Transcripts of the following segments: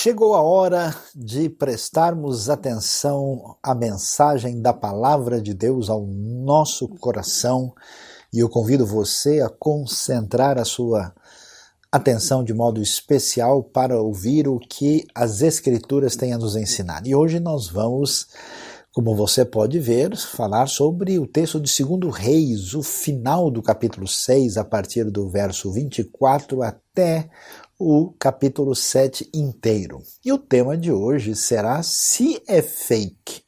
Chegou a hora de prestarmos atenção à mensagem da palavra de Deus ao nosso coração e eu convido você a concentrar a sua atenção de modo especial para ouvir o que as Escrituras têm a nos ensinar. E hoje nós vamos, como você pode ver, falar sobre o texto de 2 Reis, o final do capítulo 6, a partir do verso 24 até o capítulo 7 inteiro. E o tema de hoje será se é fake.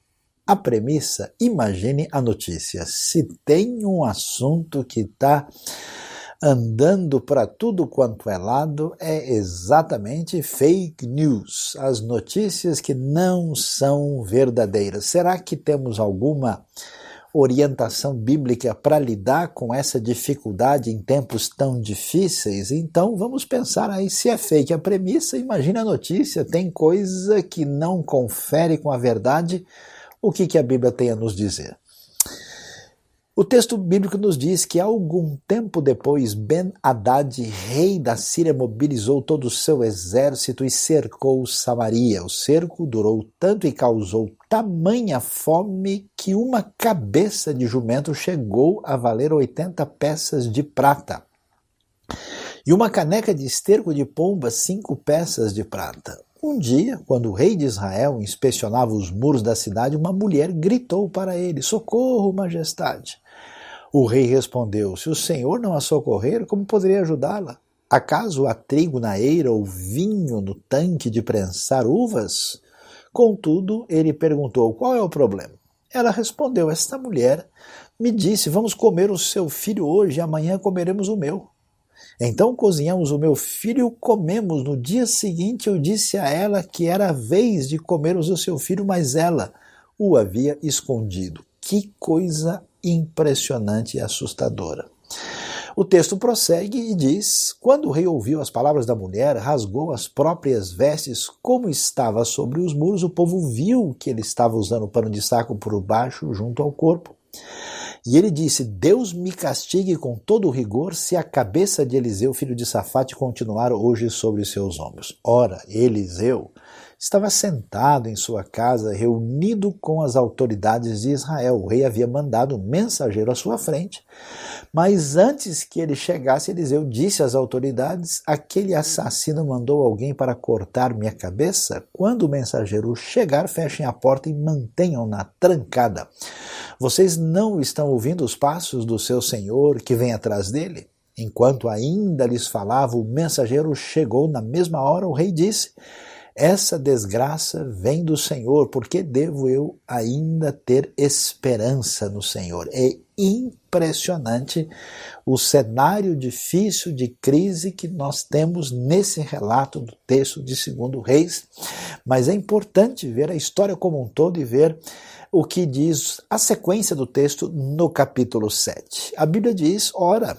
A premissa, imagine a notícia. Se tem um assunto que está andando para tudo quanto é lado, é exatamente fake news, as notícias que não são verdadeiras. Será que temos alguma orientação bíblica para lidar com essa dificuldade em tempos tão difíceis, então vamos pensar aí se é fake a premissa, imagina a notícia, tem coisa que não confere com a verdade, o que, que a Bíblia tem a nos dizer? O texto bíblico nos diz que algum tempo depois, Ben-Hadad, rei da Síria, mobilizou todo o seu exército e cercou Samaria. O cerco durou tanto e causou tamanha fome que uma cabeça de jumento chegou a valer 80 peças de prata. E uma caneca de esterco de pomba, cinco peças de prata. Um dia, quando o rei de Israel inspecionava os muros da cidade, uma mulher gritou para ele: Socorro, majestade! O rei respondeu: Se o Senhor não a socorrer, como poderia ajudá-la? Acaso há trigo na eira ou vinho no tanque de prensar uvas? Contudo, ele perguntou: Qual é o problema? Ela respondeu: Esta mulher me disse: Vamos comer o seu filho hoje amanhã comeremos o meu. Então cozinhamos o meu filho e comemos. No dia seguinte eu disse a ela que era a vez de comermos o seu filho, mas ela o havia escondido. Que coisa impressionante e assustadora. O texto prossegue e diz: Quando o rei ouviu as palavras da mulher, rasgou as próprias vestes, como estava sobre os muros, o povo viu que ele estava usando o pano de saco por baixo, junto ao corpo. E ele disse: Deus me castigue com todo o rigor se a cabeça de Eliseu, filho de Safate, continuar hoje sobre seus ombros. Ora, Eliseu estava sentado em sua casa, reunido com as autoridades de Israel. O rei havia mandado um mensageiro à sua frente, mas antes que ele chegasse, Eliseu disse às autoridades: Aquele assassino mandou alguém para cortar minha cabeça? Quando o mensageiro chegar, fechem a porta e mantenham-na trancada. Vocês não estão ouvindo os passos do seu senhor que vem atrás dele? Enquanto ainda lhes falava, o mensageiro chegou na mesma hora. O rei disse: essa desgraça vem do Senhor, porque devo eu ainda ter esperança no Senhor? É impressionante o cenário difícil de crise que nós temos nesse relato do texto de Segundo Reis, mas é importante ver a história como um todo e ver o que diz a sequência do texto no capítulo 7. A Bíblia diz: ora,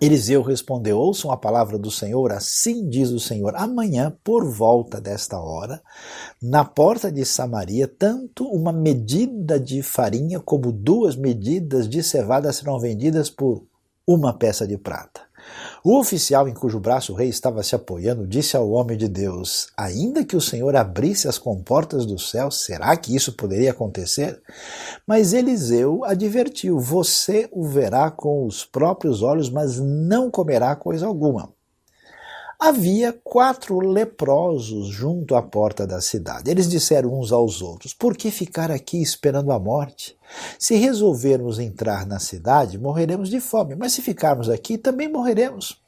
Eliseu respondeu: Ouçam a palavra do Senhor, assim diz o Senhor. Amanhã, por volta desta hora, na porta de Samaria, tanto uma medida de farinha como duas medidas de cevada serão vendidas por uma peça de prata. O oficial em cujo braço o rei estava se apoiando disse ao homem de Deus: Ainda que o Senhor abrisse as comportas do céu, será que isso poderia acontecer? Mas Eliseu advertiu: Você o verá com os próprios olhos, mas não comerá coisa alguma. Havia quatro leprosos junto à porta da cidade. Eles disseram uns aos outros: Por que ficar aqui esperando a morte? Se resolvermos entrar na cidade, morreremos de fome, mas se ficarmos aqui, também morreremos.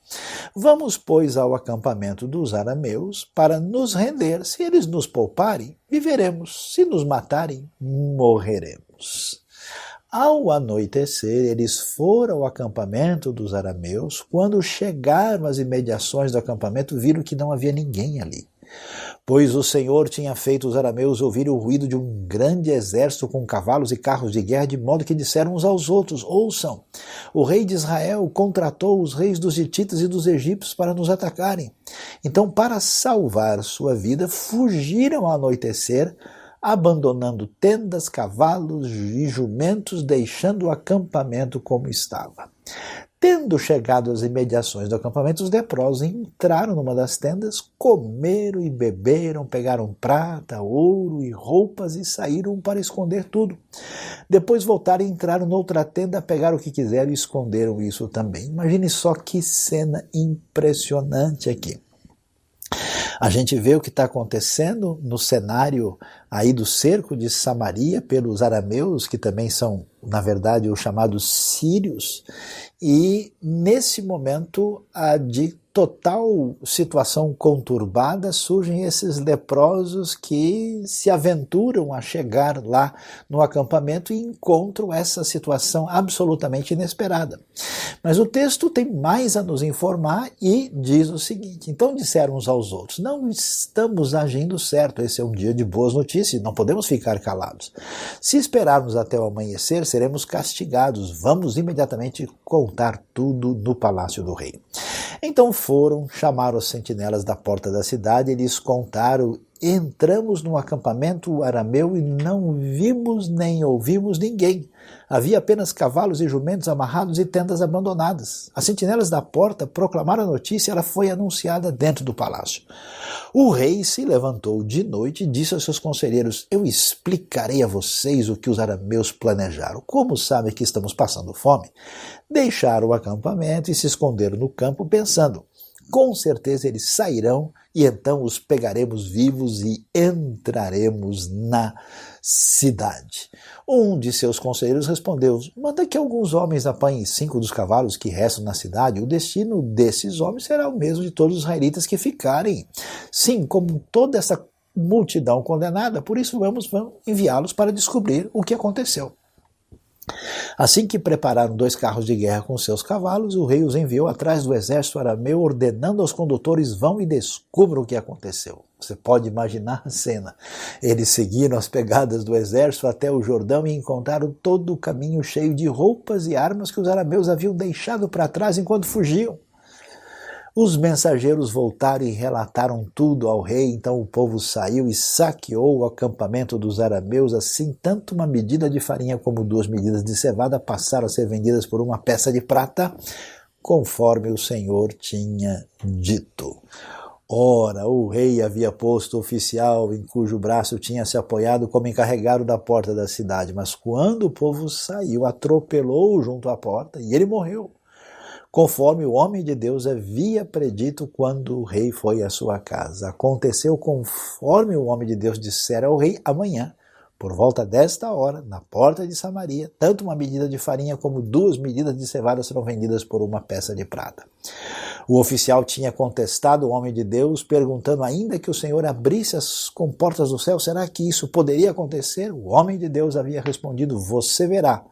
Vamos, pois, ao acampamento dos arameus para nos render. Se eles nos pouparem, viveremos. Se nos matarem, morreremos. Ao anoitecer, eles foram ao acampamento dos arameus. Quando chegaram às imediações do acampamento, viram que não havia ninguém ali. Pois o Senhor tinha feito os arameus ouvirem o ruído de um grande exército com cavalos e carros de guerra, de modo que disseram uns aos outros: Ouçam, o rei de Israel contratou os reis dos hititas e dos egípcios para nos atacarem. Então, para salvar sua vida, fugiram ao anoitecer abandonando tendas, cavalos e jumentos, deixando o acampamento como estava. Tendo chegado às imediações do acampamento, os leprosos entraram numa das tendas, comeram e beberam, pegaram prata, ouro e roupas e saíram para esconder tudo. Depois voltaram e entraram noutra tenda, pegaram o que quiseram e esconderam isso também. Imagine só que cena impressionante aqui. A gente vê o que está acontecendo no cenário aí do cerco de Samaria pelos arameus, que também são, na verdade, os chamados sírios, e nesse momento a de total situação conturbada, surgem esses leprosos que se aventuram a chegar lá no acampamento e encontram essa situação absolutamente inesperada. Mas o texto tem mais a nos informar e diz o seguinte: então disseram uns aos outros, não estamos agindo certo, esse é um dia de boas notícias, não podemos ficar calados. Se esperarmos até o amanhecer, seremos castigados, vamos imediatamente contar tudo no palácio do rei. Então foram, chamaram os sentinelas da porta da cidade e lhes contaram entramos no acampamento arameu e não vimos nem ouvimos ninguém. Havia apenas cavalos e jumentos amarrados e tendas abandonadas. As sentinelas da porta proclamaram a notícia e ela foi anunciada dentro do palácio. O rei se levantou de noite e disse aos seus conselheiros: Eu explicarei a vocês o que os arameus planejaram. Como sabem que estamos passando fome? Deixaram o acampamento e se esconderam no campo, pensando: com certeza eles sairão e então os pegaremos vivos e entraremos na cidade. Um de seus conselheiros respondeu: Manda que alguns homens apanhem cinco dos cavalos que restam na cidade. O destino desses homens será o mesmo de todos os israelitas que ficarem. Sim, como toda essa multidão condenada, por isso vamos, vamos enviá-los para descobrir o que aconteceu. Assim que prepararam dois carros de guerra com seus cavalos, o rei os enviou atrás do exército arameu, ordenando aos condutores: vão e descubram o que aconteceu. Você pode imaginar a cena. Eles seguiram as pegadas do exército até o Jordão e encontraram todo o caminho cheio de roupas e armas que os arameus haviam deixado para trás enquanto fugiam. Os mensageiros voltaram e relataram tudo ao rei, então o povo saiu e saqueou o acampamento dos arameus, assim tanto uma medida de farinha como duas medidas de cevada passaram a ser vendidas por uma peça de prata, conforme o Senhor tinha dito. Ora, o rei havia posto oficial em cujo braço tinha se apoiado como encarregado da porta da cidade, mas quando o povo saiu, atropelou junto à porta e ele morreu conforme o homem de Deus havia predito quando o rei foi à sua casa. Aconteceu conforme o homem de Deus dissera ao rei amanhã. Por volta desta hora, na porta de Samaria, tanto uma medida de farinha como duas medidas de cevada serão vendidas por uma peça de prata. O oficial tinha contestado o homem de Deus, perguntando ainda que o Senhor abrisse as comportas do céu, será que isso poderia acontecer? O homem de Deus havia respondido: Você verá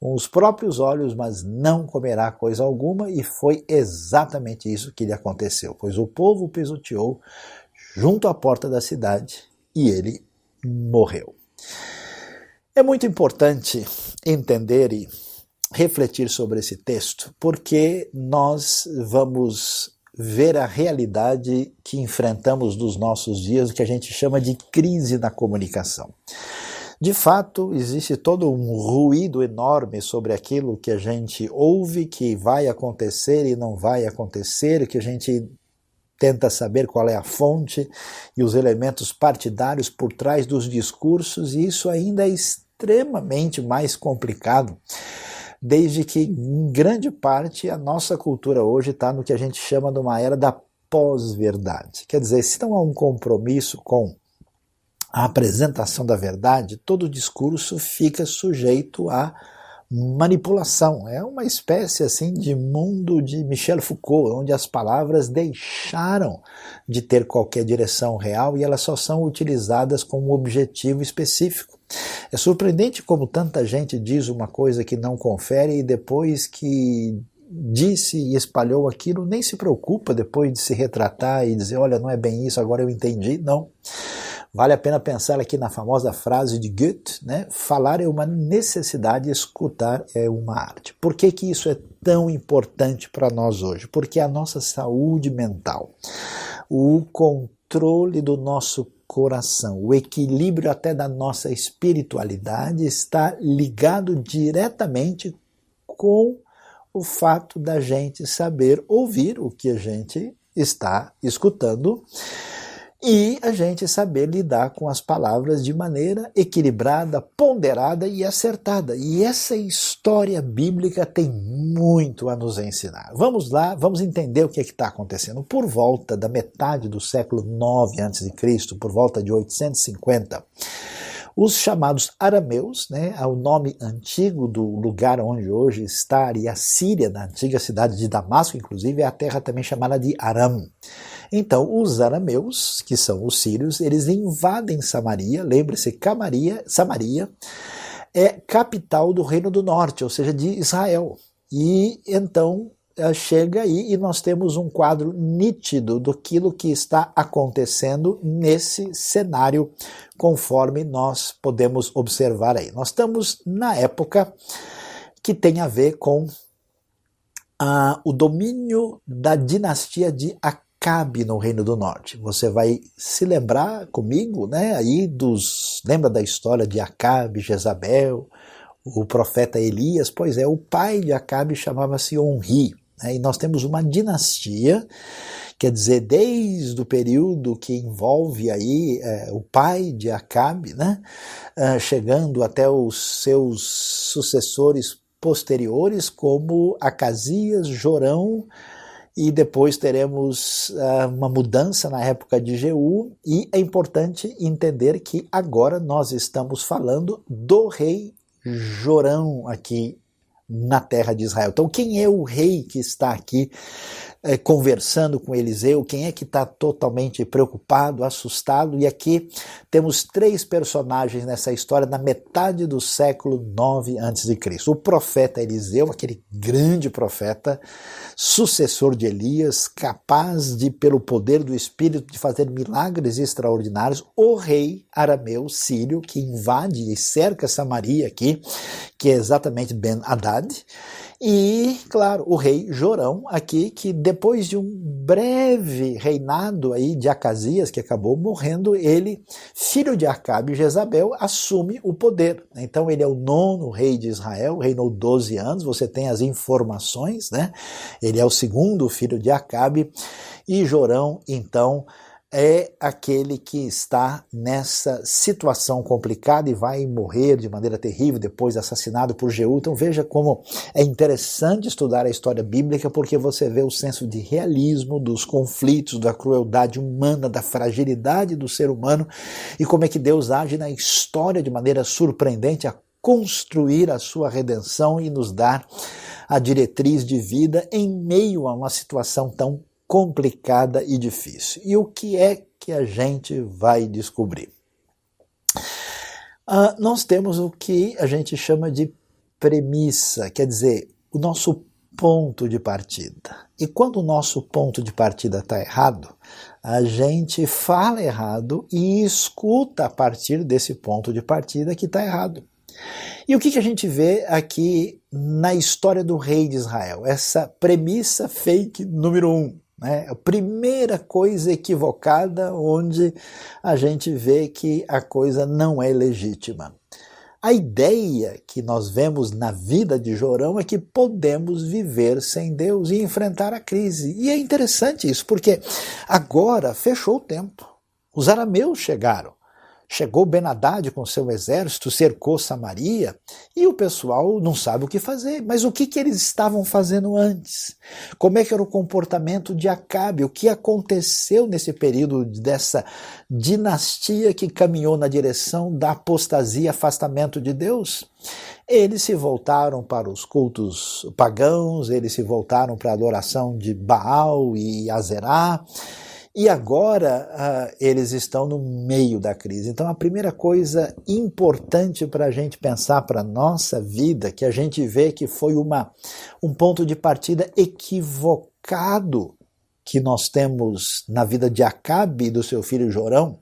com os próprios olhos, mas não comerá coisa alguma, e foi exatamente isso que lhe aconteceu, pois o povo pisoteou junto à porta da cidade e ele morreu. É muito importante entender e refletir sobre esse texto, porque nós vamos ver a realidade que enfrentamos nos nossos dias, o que a gente chama de crise na comunicação. De fato, existe todo um ruído enorme sobre aquilo que a gente ouve que vai acontecer e não vai acontecer, que a gente tenta saber qual é a fonte e os elementos partidários por trás dos discursos, e isso ainda é extremamente mais complicado, desde que, em grande parte, a nossa cultura hoje está no que a gente chama de uma era da pós-verdade. Quer dizer, se não há um compromisso com a apresentação da verdade, todo discurso fica sujeito a manipulação. É uma espécie assim de mundo de Michel Foucault, onde as palavras deixaram de ter qualquer direção real e elas só são utilizadas com um objetivo específico. É surpreendente como tanta gente diz uma coisa que não confere e depois que disse e espalhou aquilo nem se preocupa depois de se retratar e dizer, olha, não é bem isso, agora eu entendi. Não. Vale a pena pensar aqui na famosa frase de Goethe, né? Falar é uma necessidade, escutar é uma arte. Por que, que isso é tão importante para nós hoje? Porque a nossa saúde mental, o controle do nosso coração. O equilíbrio até da nossa espiritualidade está ligado diretamente com o fato da gente saber ouvir o que a gente está escutando e a gente saber lidar com as palavras de maneira equilibrada, ponderada e acertada. E essa história bíblica tem muito a nos ensinar. Vamos lá, vamos entender o que é está acontecendo. Por volta da metade do século 9 a.C., por volta de 850, os chamados arameus, né, é o nome antigo do lugar onde hoje está a Síria, na antiga cidade de Damasco, inclusive, é a terra também chamada de Aram. Então, os arameus, que são os sírios, eles invadem Samaria, lembre-se, Samaria é capital do Reino do Norte, ou seja, de Israel. E então eh, chega aí e nós temos um quadro nítido do que está acontecendo nesse cenário, conforme nós podemos observar aí. Nós estamos na época que tem a ver com ah, o domínio da dinastia de Acabe no Reino do Norte. Você vai se lembrar comigo, né, aí dos, lembra da história de Acabe, Jezabel, o profeta Elias? Pois é, o pai de Acabe chamava-se Onri, né, e nós temos uma dinastia, quer dizer, desde o período que envolve aí é, o pai de Acabe, né, é, chegando até os seus sucessores posteriores, como Acasias, Jorão, e depois teremos uh, uma mudança na época de Jeú, e é importante entender que agora nós estamos falando do rei Jorão aqui na terra de Israel. Então, quem é o rei que está aqui é, conversando com Eliseu, quem é que está totalmente preocupado, assustado. E aqui temos três personagens nessa história na metade do século 9 a.C. O profeta Eliseu, aquele grande profeta, sucessor de Elias, capaz de, pelo poder do Espírito, de fazer milagres extraordinários. O rei arameu sírio, que invade e cerca Samaria aqui, que é exatamente Ben Haddad. E, claro, o rei Jorão aqui, que depois de um breve reinado aí de Acasias, que acabou morrendo, ele, filho de Acabe e Jezabel, assume o poder. Então ele é o nono rei de Israel, reinou 12 anos, você tem as informações, né? Ele é o segundo filho de Acabe e Jorão, então, é aquele que está nessa situação complicada e vai morrer de maneira terrível depois assassinado por Jeú. Então veja como é interessante estudar a história bíblica porque você vê o senso de realismo dos conflitos, da crueldade humana, da fragilidade do ser humano e como é que Deus age na história de maneira surpreendente a construir a sua redenção e nos dar a diretriz de vida em meio a uma situação tão complicada e difícil. E o que é que a gente vai descobrir? Uh, nós temos o que a gente chama de premissa, quer dizer, o nosso ponto de partida. E quando o nosso ponto de partida está errado, a gente fala errado e escuta a partir desse ponto de partida que está errado. E o que, que a gente vê aqui na história do rei de Israel? Essa premissa fake número um. Né? A primeira coisa equivocada onde a gente vê que a coisa não é legítima. A ideia que nós vemos na vida de Jorão é que podemos viver sem Deus e enfrentar a crise. E é interessante isso, porque agora fechou o tempo. Os arameus chegaram. Chegou Benadad com seu exército, cercou Samaria e o pessoal não sabe o que fazer. Mas o que, que eles estavam fazendo antes? Como é que era o comportamento de Acabe? O que aconteceu nesse período dessa dinastia que caminhou na direção da apostasia afastamento de Deus? Eles se voltaram para os cultos pagãos, eles se voltaram para a adoração de Baal e Azerá e agora uh, eles estão no meio da crise. Então, a primeira coisa importante para a gente pensar para a nossa vida, que a gente vê que foi uma, um ponto de partida equivocado que nós temos na vida de Acabe e do seu filho Jorão,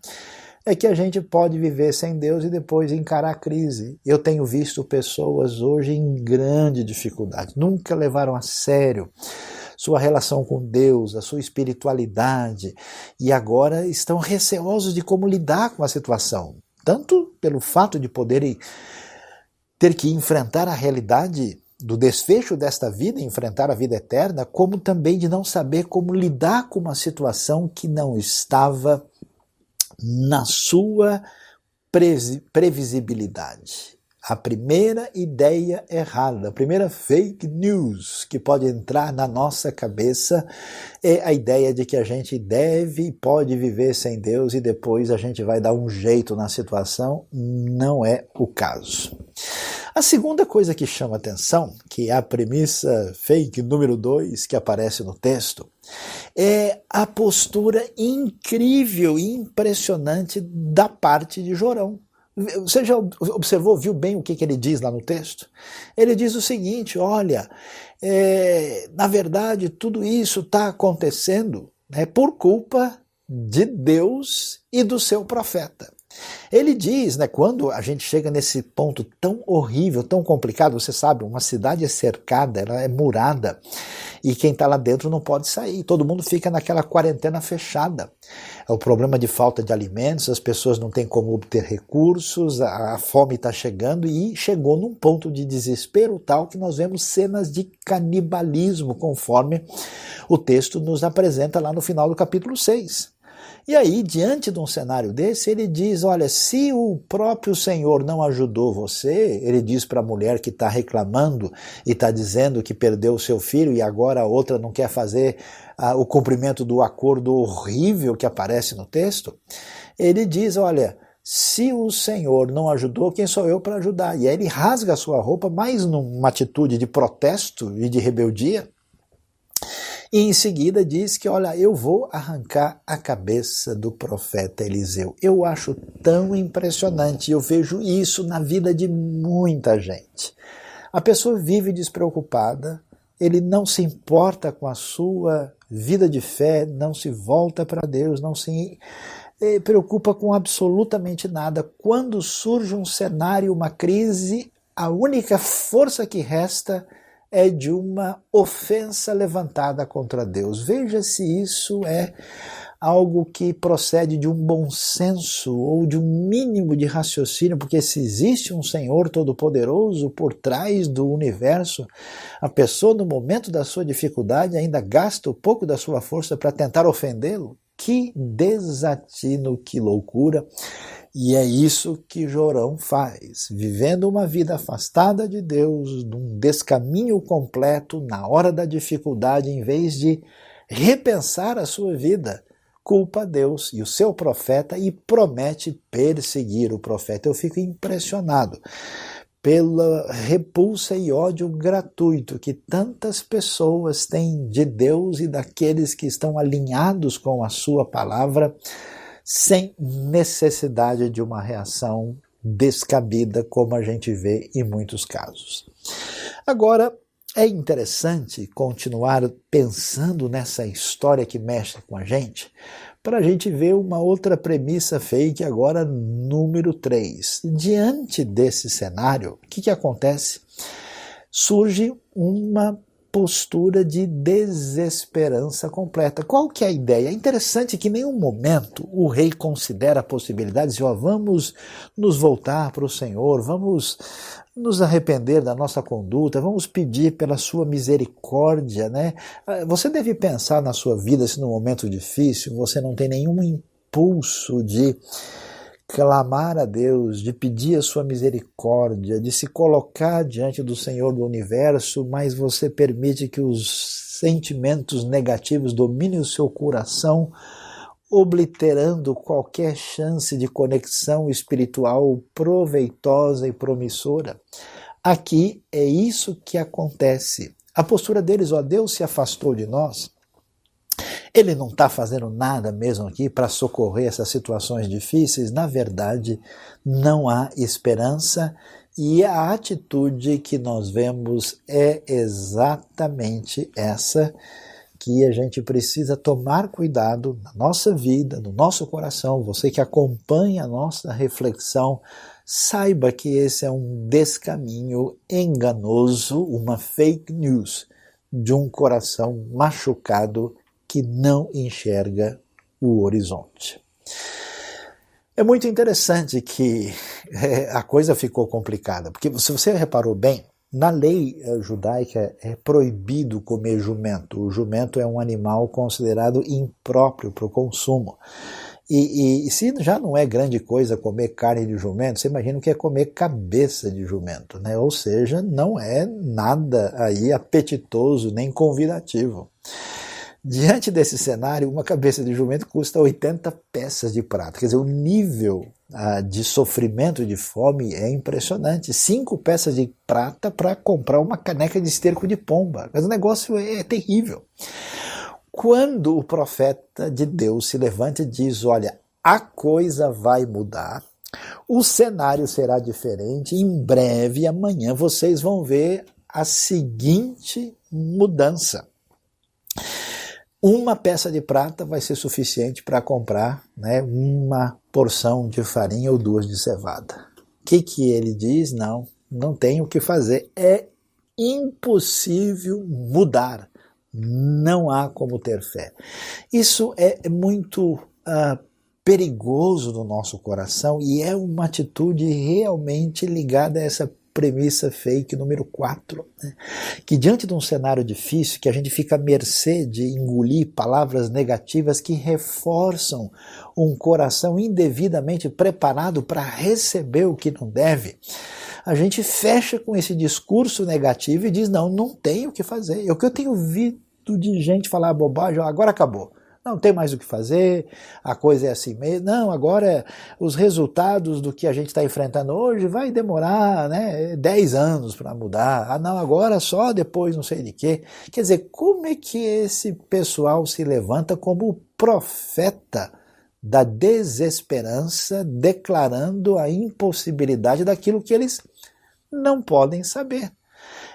é que a gente pode viver sem Deus e depois encarar a crise. Eu tenho visto pessoas hoje em grande dificuldade, nunca levaram a sério sua relação com Deus, a sua espiritualidade, e agora estão receosos de como lidar com a situação, tanto pelo fato de poderem ter que enfrentar a realidade do desfecho desta vida, enfrentar a vida eterna, como também de não saber como lidar com uma situação que não estava na sua previsibilidade. A primeira ideia errada, a primeira fake news que pode entrar na nossa cabeça é a ideia de que a gente deve e pode viver sem Deus e depois a gente vai dar um jeito na situação. Não é o caso. A segunda coisa que chama atenção, que é a premissa fake número 2 que aparece no texto, é a postura incrível e impressionante da parte de Jorão. Você já observou, viu bem o que, que ele diz lá no texto? Ele diz o seguinte: olha, é, na verdade, tudo isso está acontecendo né, por culpa de Deus e do seu profeta. Ele diz, né, quando a gente chega nesse ponto tão horrível, tão complicado, você sabe, uma cidade é cercada, ela é murada, e quem está lá dentro não pode sair, todo mundo fica naquela quarentena fechada. É o problema de falta de alimentos, as pessoas não têm como obter recursos, a, a fome está chegando e chegou num ponto de desespero tal que nós vemos cenas de canibalismo, conforme o texto nos apresenta lá no final do capítulo 6. E aí, diante de um cenário desse, ele diz: Olha, se o próprio Senhor não ajudou você, ele diz para a mulher que está reclamando e está dizendo que perdeu o seu filho e agora a outra não quer fazer ah, o cumprimento do acordo horrível que aparece no texto, ele diz: Olha. Se o Senhor não ajudou, quem sou eu para ajudar? E aí ele rasga a sua roupa, mais numa atitude de protesto e de rebeldia, e em seguida diz que, olha, eu vou arrancar a cabeça do profeta Eliseu. Eu acho tão impressionante, eu vejo isso na vida de muita gente. A pessoa vive despreocupada, ele não se importa com a sua vida de fé, não se volta para Deus, não se eh, preocupa com absolutamente nada. Quando surge um cenário, uma crise, a única força que resta é de uma ofensa levantada contra Deus. Veja se isso é algo que procede de um bom senso ou de um mínimo de raciocínio, porque se existe um Senhor Todo-Poderoso por trás do universo, a pessoa no momento da sua dificuldade ainda gasta um pouco da sua força para tentar ofendê-lo. Que desatino, que loucura! E é isso que Jorão faz, vivendo uma vida afastada de Deus, num descaminho completo, na hora da dificuldade, em vez de repensar a sua vida, culpa Deus e o seu profeta e promete perseguir o profeta. Eu fico impressionado pela repulsa e ódio gratuito que tantas pessoas têm de Deus e daqueles que estão alinhados com a sua palavra sem necessidade de uma reação descabida, como a gente vê em muitos casos. Agora, é interessante continuar pensando nessa história que mexe com a gente, para a gente ver uma outra premissa fake agora, número 3. Diante desse cenário, o que, que acontece? Surge uma postura de desesperança completa. Qual que é a ideia? É interessante que em nenhum momento o rei considera a possibilidade de, ó, vamos nos voltar para o Senhor, vamos nos arrepender da nossa conduta, vamos pedir pela sua misericórdia, né? Ah, você deve pensar na sua vida se no momento difícil você não tem nenhum impulso de clamar a Deus, de pedir a sua misericórdia, de se colocar diante do Senhor do universo, mas você permite que os sentimentos negativos dominem o seu coração, obliterando qualquer chance de conexão espiritual proveitosa e promissora. Aqui é isso que acontece. A postura deles, ó, Deus se afastou de nós ele não está fazendo nada mesmo aqui para socorrer essas situações difíceis? Na verdade, não há esperança e a atitude que nós vemos é exatamente essa que a gente precisa tomar cuidado na nossa vida, no nosso coração. Você que acompanha a nossa reflexão, saiba que esse é um descaminho enganoso, uma fake news de um coração machucado que não enxerga o horizonte. É muito interessante que é, a coisa ficou complicada, porque se você reparou bem, na lei eh, judaica é proibido comer jumento. O jumento é um animal considerado impróprio para o consumo. E, e, se já não é grande coisa comer carne de jumento, você imagina o que é comer cabeça de jumento, né? Ou seja, não é nada aí apetitoso nem convidativo. Diante desse cenário, uma cabeça de jumento custa 80 peças de prata. Quer dizer, o nível ah, de sofrimento de fome é impressionante. Cinco peças de prata para comprar uma caneca de esterco de pomba. Mas o negócio é, é terrível. Quando o profeta de Deus se levanta e diz: Olha, a coisa vai mudar, o cenário será diferente, em breve, amanhã, vocês vão ver a seguinte mudança. Uma peça de prata vai ser suficiente para comprar né, uma porção de farinha ou duas de cevada. O que, que ele diz? Não, não tem o que fazer. É impossível mudar. Não há como ter fé. Isso é muito uh, perigoso no nosso coração e é uma atitude realmente ligada a essa premissa fake número 4, né? que diante de um cenário difícil, que a gente fica à mercê de engolir palavras negativas que reforçam um coração indevidamente preparado para receber o que não deve, a gente fecha com esse discurso negativo e diz: não, não tem o que fazer. É o que eu tenho visto de gente falar bobagem, agora acabou não tem mais o que fazer, a coisa é assim mesmo. Não, agora os resultados do que a gente está enfrentando hoje vai demorar né, 10 anos para mudar. Ah, não, agora só depois não sei de quê. Quer dizer, como é que esse pessoal se levanta como profeta da desesperança, declarando a impossibilidade daquilo que eles não podem saber?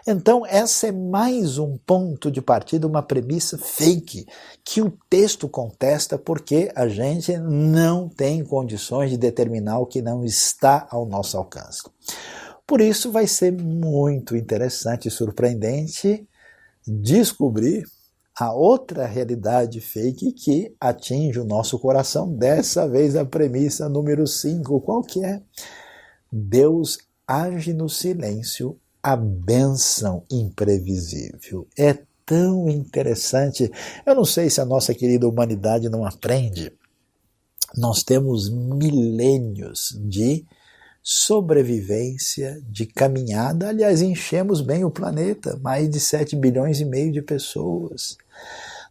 Então, essa é mais um ponto de partida, uma premissa fake, que o texto contesta porque a gente não tem condições de determinar o que não está ao nosso alcance. Por isso, vai ser muito interessante e surpreendente descobrir a outra realidade fake que atinge o nosso coração, dessa vez a premissa número 5, qual que é? Deus age no silêncio a bênção imprevisível. É tão interessante. Eu não sei se a nossa querida humanidade não aprende. Nós temos milênios de sobrevivência, de caminhada. Aliás, enchemos bem o planeta, mais de 7 bilhões e meio de pessoas.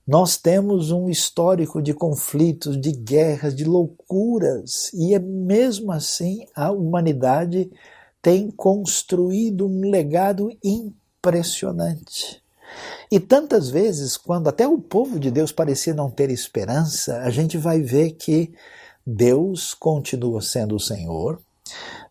Nós temos um histórico de conflitos, de guerras, de loucuras, e é mesmo assim a humanidade tem construído um legado impressionante. E tantas vezes, quando até o povo de Deus parecia não ter esperança, a gente vai ver que Deus continua sendo o Senhor,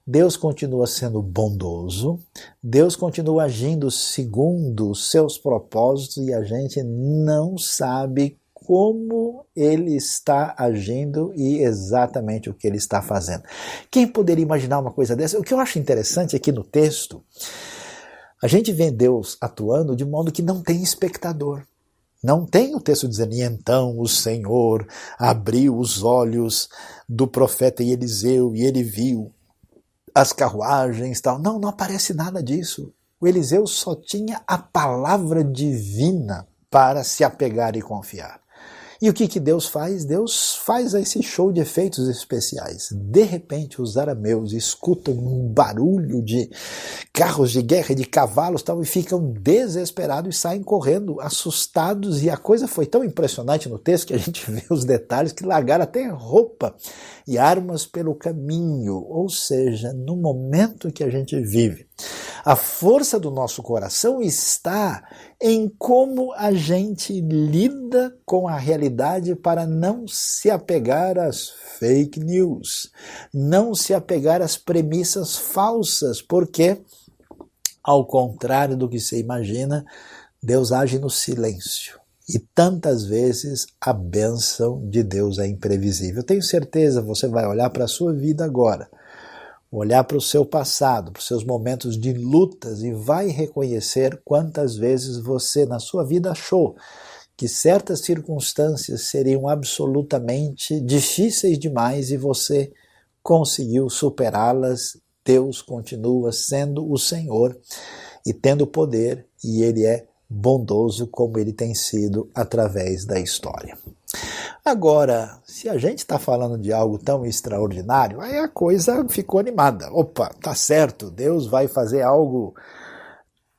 Deus continua sendo bondoso, Deus continua agindo segundo os seus propósitos e a gente não sabe como ele está agindo e exatamente o que ele está fazendo. Quem poderia imaginar uma coisa dessa? O que eu acho interessante aqui no texto, a gente vê Deus atuando de modo que não tem espectador. Não tem o texto dizendo, e então o Senhor abriu os olhos do profeta Eliseu e ele viu as carruagens tal. Não, não aparece nada disso. O Eliseu só tinha a palavra divina para se apegar e confiar. E o que, que Deus faz? Deus faz esse show de efeitos especiais. De repente, os arameus escutam um barulho de carros de guerra, de cavalos tal, e ficam desesperados e saem correndo, assustados. E a coisa foi tão impressionante no texto que a gente vê os detalhes que largaram até roupa e armas pelo caminho. Ou seja, no momento que a gente vive, a força do nosso coração está em como a gente lida com a realidade para não se apegar às fake news, não se apegar às premissas falsas, porque, ao contrário do que você imagina, Deus age no silêncio. E tantas vezes a bênção de Deus é imprevisível. Tenho certeza, você vai olhar para a sua vida agora olhar para o seu passado, para os seus momentos de lutas e vai reconhecer quantas vezes você na sua vida achou que certas circunstâncias seriam absolutamente difíceis demais e você conseguiu superá-las. Deus continua sendo o Senhor e tendo poder, e Ele é bondoso como ele tem sido através da história. Agora, se a gente está falando de algo tão extraordinário, aí a coisa ficou animada. Opa, tá certo, Deus vai fazer algo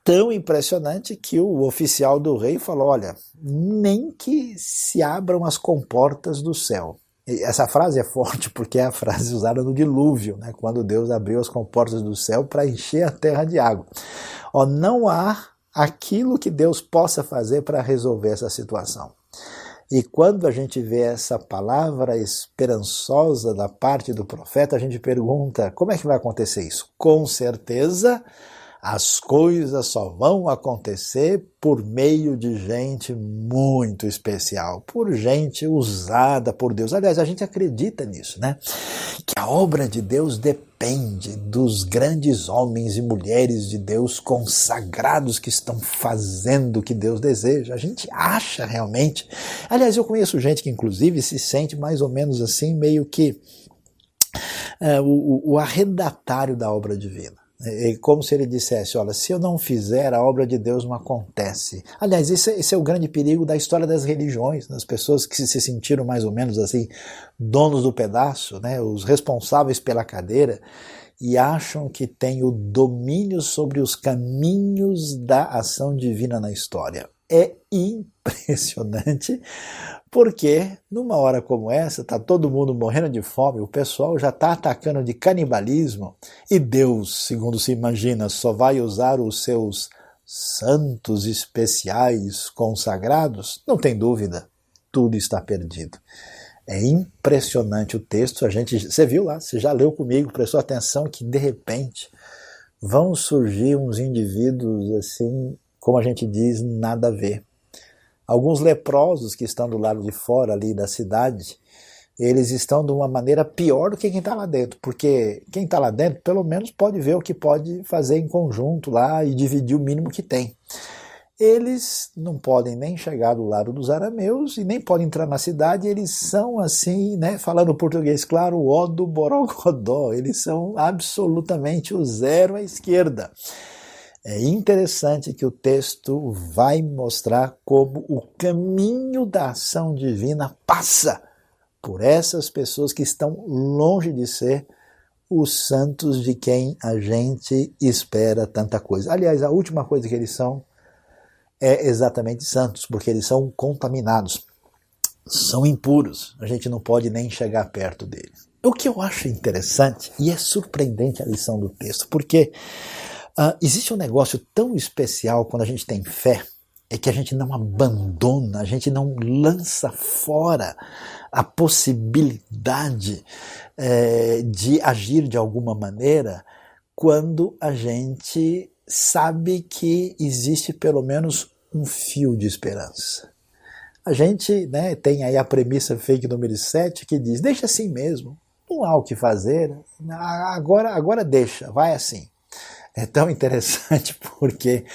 tão impressionante que o oficial do rei falou: olha, nem que se abram as comportas do céu. E essa frase é forte porque é a frase usada no dilúvio, né, quando Deus abriu as comportas do céu para encher a terra de água. Ó, não há aquilo que Deus possa fazer para resolver essa situação. E quando a gente vê essa palavra esperançosa da parte do profeta, a gente pergunta: como é que vai acontecer isso? Com certeza as coisas só vão acontecer por meio de gente muito especial, por gente usada por Deus. Aliás, a gente acredita nisso, né? Que a obra de Deus depende dos grandes homens e mulheres de Deus consagrados que estão fazendo o que Deus deseja. A gente acha realmente. Aliás, eu conheço gente que, inclusive, se sente mais ou menos assim, meio que. É, o, o arrendatário da obra divina. É como se ele dissesse: Olha, se eu não fizer, a obra de Deus não acontece. Aliás, esse, esse é o grande perigo da história das religiões, das pessoas que se sentiram mais ou menos assim, donos do pedaço, né, os responsáveis pela cadeira, e acham que têm o domínio sobre os caminhos da ação divina na história. É impressionante porque numa hora como essa, está todo mundo morrendo de fome, o pessoal já está atacando de canibalismo, e Deus, segundo se imagina, só vai usar os seus santos especiais consagrados? Não tem dúvida, tudo está perdido. É impressionante o texto, a gente, você viu lá, você já leu comigo, prestou atenção que de repente vão surgir uns indivíduos assim, como a gente diz, nada a ver Alguns leprosos que estão do lado de fora ali da cidade, eles estão de uma maneira pior do que quem está lá dentro, porque quem está lá dentro pelo menos pode ver o que pode fazer em conjunto lá e dividir o mínimo que tem. Eles não podem nem chegar do lado dos arameus e nem podem entrar na cidade, eles são assim, né, falando português claro, o ó do borogodó, eles são absolutamente o zero à esquerda. É interessante que o texto vai mostrar como o caminho da ação divina passa por essas pessoas que estão longe de ser os santos de quem a gente espera tanta coisa. Aliás, a última coisa que eles são é exatamente santos, porque eles são contaminados, são impuros, a gente não pode nem chegar perto deles. O que eu acho interessante e é surpreendente a lição do texto, porque Uh, existe um negócio tão especial quando a gente tem fé, é que a gente não abandona, a gente não lança fora a possibilidade é, de agir de alguma maneira quando a gente sabe que existe pelo menos um fio de esperança. A gente né, tem aí a premissa fake número 7 que diz: deixa assim mesmo, não há o que fazer, agora, agora deixa, vai assim é tão interessante porque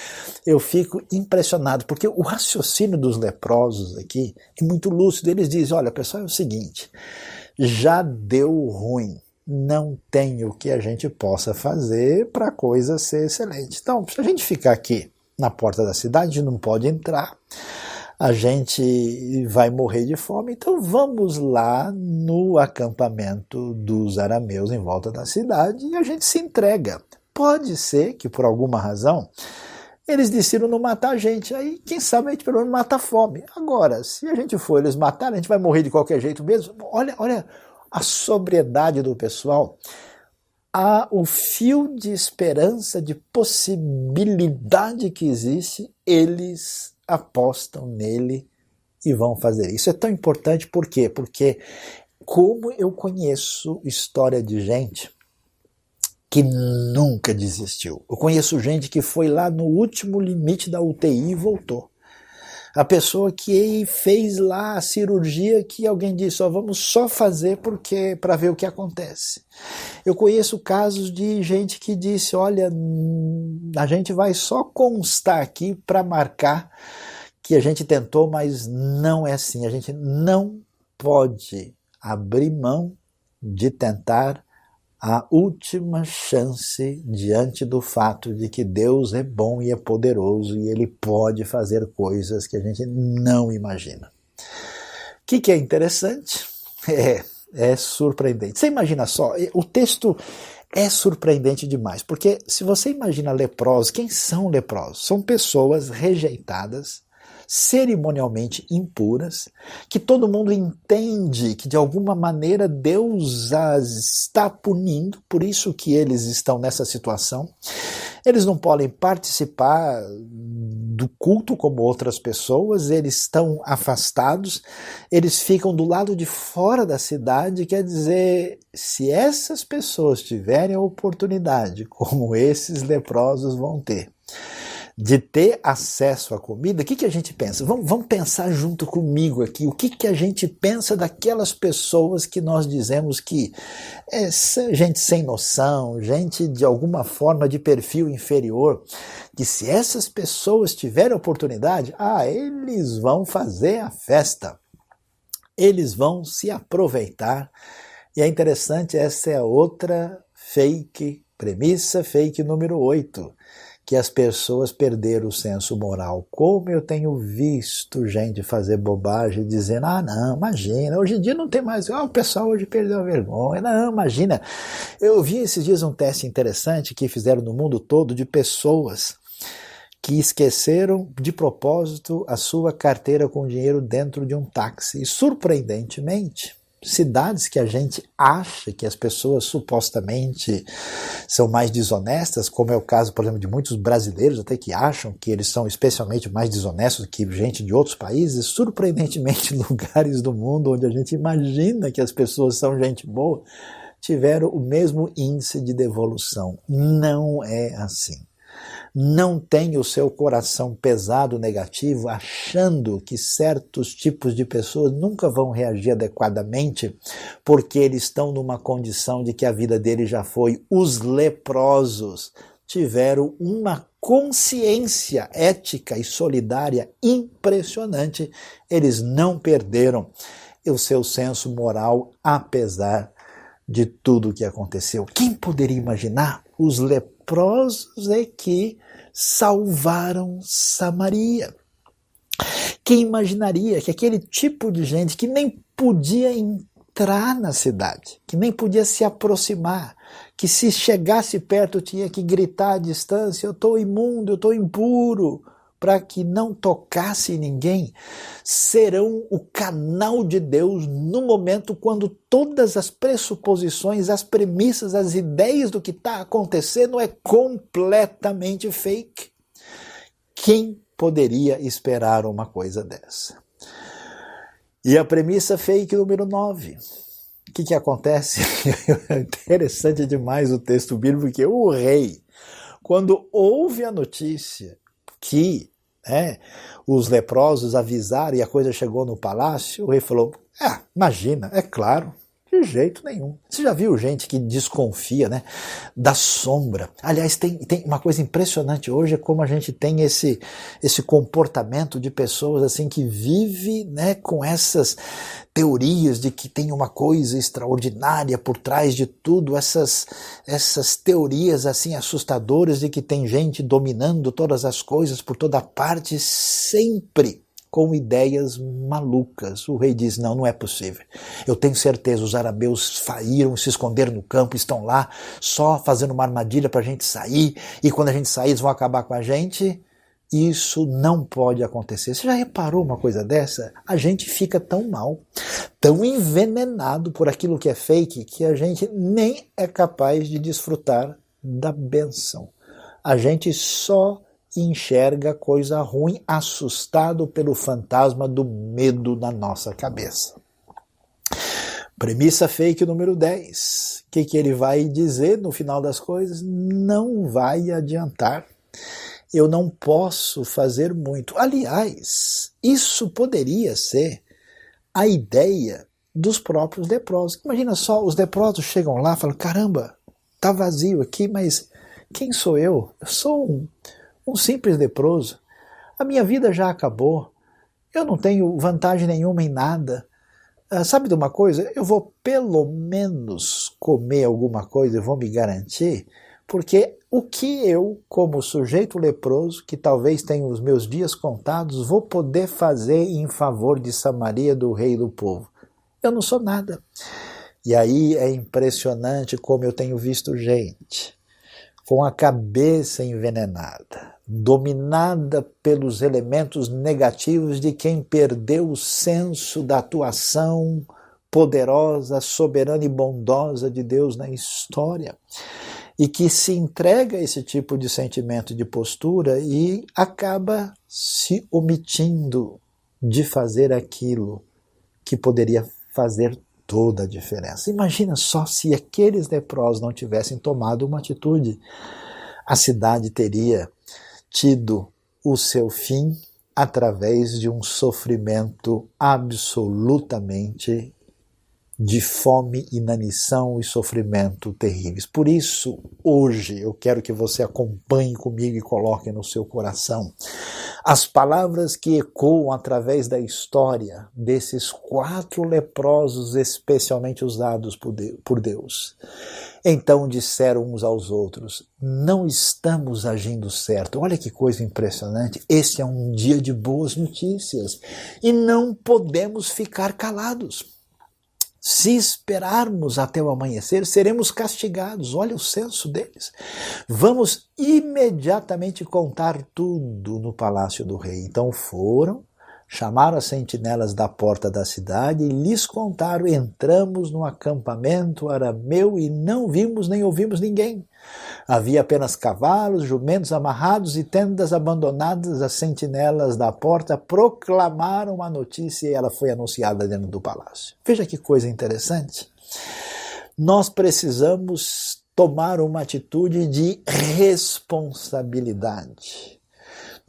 eu fico impressionado, porque o raciocínio dos leprosos aqui é muito lúcido. Eles dizem: olha, pessoal, é o seguinte, já deu ruim, não tem o que a gente possa fazer para a coisa ser excelente. Então, se a gente ficar aqui na porta da cidade, não pode entrar, a gente vai morrer de fome, então vamos lá no acampamento dos arameus em volta da cidade e a gente se entrega. Pode ser que por alguma razão eles decidiram não matar a gente. Aí, quem sabe, a gente pelo menos mata a fome. Agora, se a gente for eles matarem, a gente vai morrer de qualquer jeito mesmo. Olha, olha a sobriedade do pessoal. Há o fio de esperança, de possibilidade que existe, eles apostam nele e vão fazer. Isso é tão importante por quê? Porque como eu conheço história de gente que nunca desistiu. Eu conheço gente que foi lá no último limite da UTI e voltou. A pessoa que fez lá a cirurgia que alguém disse, ó, vamos só fazer porque para ver o que acontece. Eu conheço casos de gente que disse, olha, a gente vai só constar aqui para marcar que a gente tentou, mas não é assim. A gente não pode abrir mão de tentar a última chance diante do fato de que Deus é bom e é poderoso e ele pode fazer coisas que a gente não imagina. O que, que é interessante? É, é surpreendente. Você imagina só, o texto é surpreendente demais, porque se você imagina leprosos, quem são leprosos? São pessoas rejeitadas, cerimonialmente impuras, que todo mundo entende que de alguma maneira Deus as está punindo, por isso que eles estão nessa situação. Eles não podem participar do culto como outras pessoas, eles estão afastados, eles ficam do lado de fora da cidade, quer dizer, se essas pessoas tiverem a oportunidade, como esses leprosos vão ter, de ter acesso à comida, o que, que a gente pensa? Vamos, vamos pensar junto comigo aqui. O que, que a gente pensa daquelas pessoas que nós dizemos que é gente sem noção, gente de alguma forma de perfil inferior, que se essas pessoas tiverem oportunidade, ah, eles vão fazer a festa, eles vão se aproveitar. E é interessante, essa é a outra fake premissa, fake número 8 que as pessoas perderam o senso moral. Como eu tenho visto gente fazer bobagem dizendo: ah, não, imagina, hoje em dia não tem mais. Ah, o pessoal hoje perdeu a vergonha. Não, imagina. Eu vi esses dias um teste interessante que fizeram no mundo todo de pessoas que esqueceram de propósito a sua carteira com dinheiro dentro de um táxi. E surpreendentemente, cidades que a gente acha que as pessoas supostamente são mais desonestas, como é o caso, por exemplo, de muitos brasileiros até que acham que eles são especialmente mais desonestos que gente de outros países, surpreendentemente lugares do mundo onde a gente imagina que as pessoas são gente boa, tiveram o mesmo índice de devolução. Não é assim não tenha o seu coração pesado negativo, achando que certos tipos de pessoas nunca vão reagir adequadamente, porque eles estão numa condição de que a vida deles já foi. Os leprosos tiveram uma consciência ética e solidária impressionante. Eles não perderam o seu senso moral, apesar de tudo o que aconteceu. Quem poderia imaginar os leprosos é que salvaram Samaria? Quem imaginaria que aquele tipo de gente que nem podia entrar na cidade, que nem podia se aproximar, que se chegasse perto tinha que gritar à distância: Eu estou imundo, eu estou impuro, para que não tocasse ninguém, serão o canal de Deus no momento quando todas as pressuposições, as premissas, as ideias do que está acontecendo é completamente fake. Quem poderia esperar uma coisa dessa? E a premissa fake número 9. O que, que acontece? É interessante demais o texto bíblico, porque o rei, quando ouve a notícia que é, os leprosos avisaram e a coisa chegou no palácio, o rei falou: Ah, imagina, é claro, de jeito nenhum. Você já viu gente que desconfia né, da sombra? Aliás, tem, tem uma coisa impressionante hoje é como a gente tem esse, esse comportamento de pessoas assim que vive né, com essas teorias de que tem uma coisa extraordinária por trás de tudo, essas, essas teorias assim assustadoras de que tem gente dominando todas as coisas por toda parte sempre com ideias malucas. O rei diz: Não, não é possível. Eu tenho certeza, os arabeus saíram, se esconderam no campo, estão lá só fazendo uma armadilha para a gente sair, e quando a gente sair, eles vão acabar com a gente. Isso não pode acontecer. Você já reparou uma coisa dessa? A gente fica tão mal, tão envenenado por aquilo que é fake, que a gente nem é capaz de desfrutar da benção. A gente só enxerga coisa ruim, assustado pelo fantasma do medo na nossa cabeça. Premissa fake número 10. O que, que ele vai dizer no final das coisas? Não vai adiantar. eu não posso fazer muito. Aliás, isso poderia ser a ideia dos próprios leprosos. Imagina só, os leprosos chegam lá e falam: caramba, tá vazio aqui, mas quem sou eu? Eu sou um, um simples leproso. A minha vida já acabou. Eu não tenho vantagem nenhuma em nada. Ah, sabe de uma coisa? Eu vou pelo menos comer alguma coisa, eu vou me garantir, porque o que eu, como sujeito leproso, que talvez tenha os meus dias contados, vou poder fazer em favor de Samaria, do rei do povo? Eu não sou nada. E aí é impressionante como eu tenho visto gente com a cabeça envenenada, dominada pelos elementos negativos de quem perdeu o senso da atuação poderosa, soberana e bondosa de Deus na história. E que se entrega a esse tipo de sentimento de postura e acaba se omitindo de fazer aquilo que poderia fazer toda a diferença. Imagina só se aqueles leprosos não tivessem tomado uma atitude. A cidade teria tido o seu fim através de um sofrimento absolutamente de fome, inanição e sofrimento terríveis. Por isso, hoje, eu quero que você acompanhe comigo e coloque no seu coração as palavras que ecoam através da história desses quatro leprosos especialmente usados por Deus. Então disseram uns aos outros: Não estamos agindo certo. Olha que coisa impressionante. Este é um dia de boas notícias e não podemos ficar calados. Se esperarmos até o amanhecer, seremos castigados. Olha o senso deles. Vamos imediatamente contar tudo no palácio do rei. Então foram, chamaram as sentinelas da porta da cidade e lhes contaram: entramos no acampamento arameu e não vimos nem ouvimos ninguém. Havia apenas cavalos, jumentos amarrados e tendas abandonadas. As sentinelas da porta proclamaram a notícia e ela foi anunciada dentro do palácio. Veja que coisa interessante. Nós precisamos tomar uma atitude de responsabilidade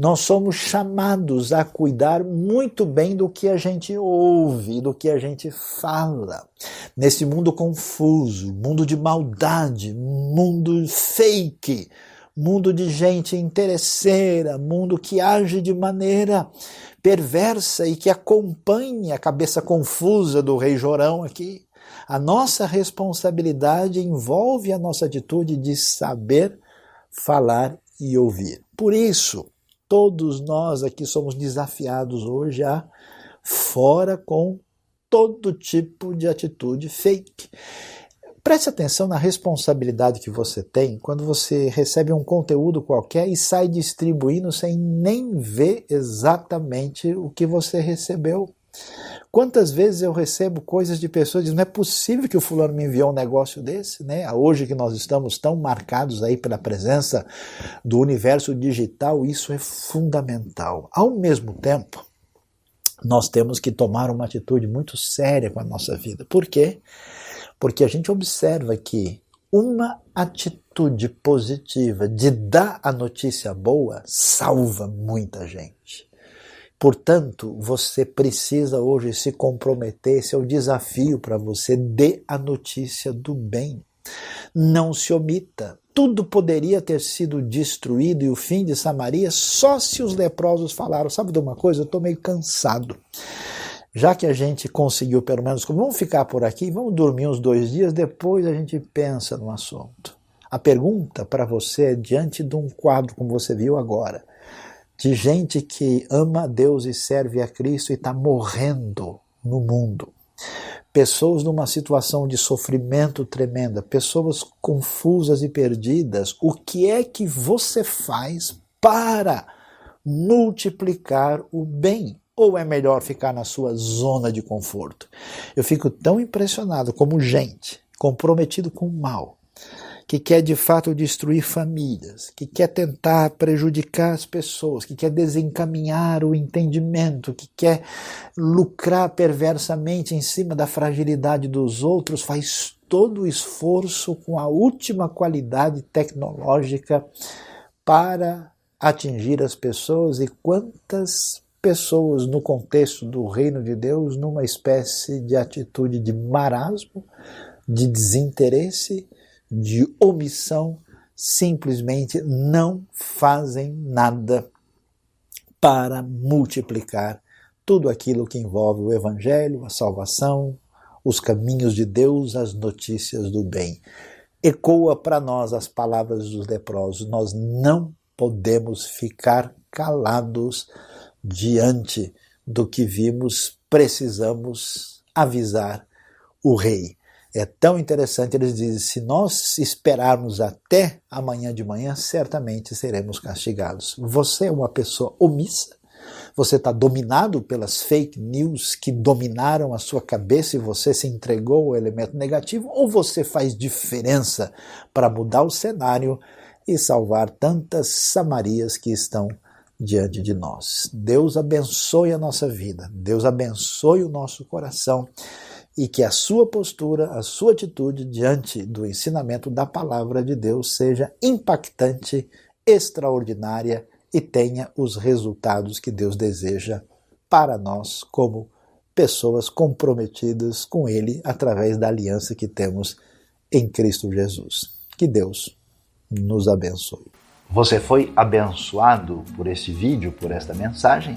nós somos chamados a cuidar muito bem do que a gente ouve, do que a gente fala. Nesse mundo confuso, mundo de maldade, mundo fake, mundo de gente interesseira, mundo que age de maneira perversa e que acompanha a cabeça confusa do rei Jorão aqui. A nossa responsabilidade envolve a nossa atitude de saber falar e ouvir. Por isso, todos nós aqui somos desafiados hoje a fora com todo tipo de atitude fake. Preste atenção na responsabilidade que você tem quando você recebe um conteúdo qualquer e sai distribuindo sem nem ver exatamente o que você recebeu. Quantas vezes eu recebo coisas de pessoas dizendo, não é possível que o fulano me enviou um negócio desse, né? Hoje que nós estamos tão marcados aí pela presença do universo digital, isso é fundamental. Ao mesmo tempo, nós temos que tomar uma atitude muito séria com a nossa vida. Por quê? Porque a gente observa que uma atitude positiva de dar a notícia boa salva muita gente. Portanto, você precisa hoje se comprometer, esse é o desafio para você, dê a notícia do bem. Não se omita. Tudo poderia ter sido destruído e o fim de Samaria só se os leprosos falaram. Sabe de uma coisa? Eu estou meio cansado. Já que a gente conseguiu, pelo menos, vamos ficar por aqui, vamos dormir uns dois dias, depois a gente pensa no assunto. A pergunta para você é diante de um quadro, como você viu agora de gente que ama a Deus e serve a Cristo e está morrendo no mundo. Pessoas numa situação de sofrimento tremenda, pessoas confusas e perdidas. O que é que você faz para multiplicar o bem? Ou é melhor ficar na sua zona de conforto? Eu fico tão impressionado como gente comprometido com o mal que quer de fato destruir famílias, que quer tentar prejudicar as pessoas, que quer desencaminhar o entendimento, que quer lucrar perversamente em cima da fragilidade dos outros, faz todo o esforço com a última qualidade tecnológica para atingir as pessoas. E quantas pessoas no contexto do reino de Deus numa espécie de atitude de marasmo, de desinteresse, de omissão, simplesmente não fazem nada para multiplicar tudo aquilo que envolve o Evangelho, a salvação, os caminhos de Deus, as notícias do bem. Ecoa para nós as palavras dos leprosos: nós não podemos ficar calados diante do que vimos, precisamos avisar o rei. É tão interessante, eles dizem: se nós esperarmos até amanhã de manhã, certamente seremos castigados. Você é uma pessoa omissa, você está dominado pelas fake news que dominaram a sua cabeça e você se entregou ao elemento negativo, ou você faz diferença para mudar o cenário e salvar tantas Samarias que estão diante de nós. Deus abençoe a nossa vida, Deus abençoe o nosso coração e que a sua postura, a sua atitude diante do ensinamento da palavra de Deus seja impactante, extraordinária e tenha os resultados que Deus deseja para nós como pessoas comprometidas com Ele através da aliança que temos em Cristo Jesus. Que Deus nos abençoe. Você foi abençoado por esse vídeo, por esta mensagem?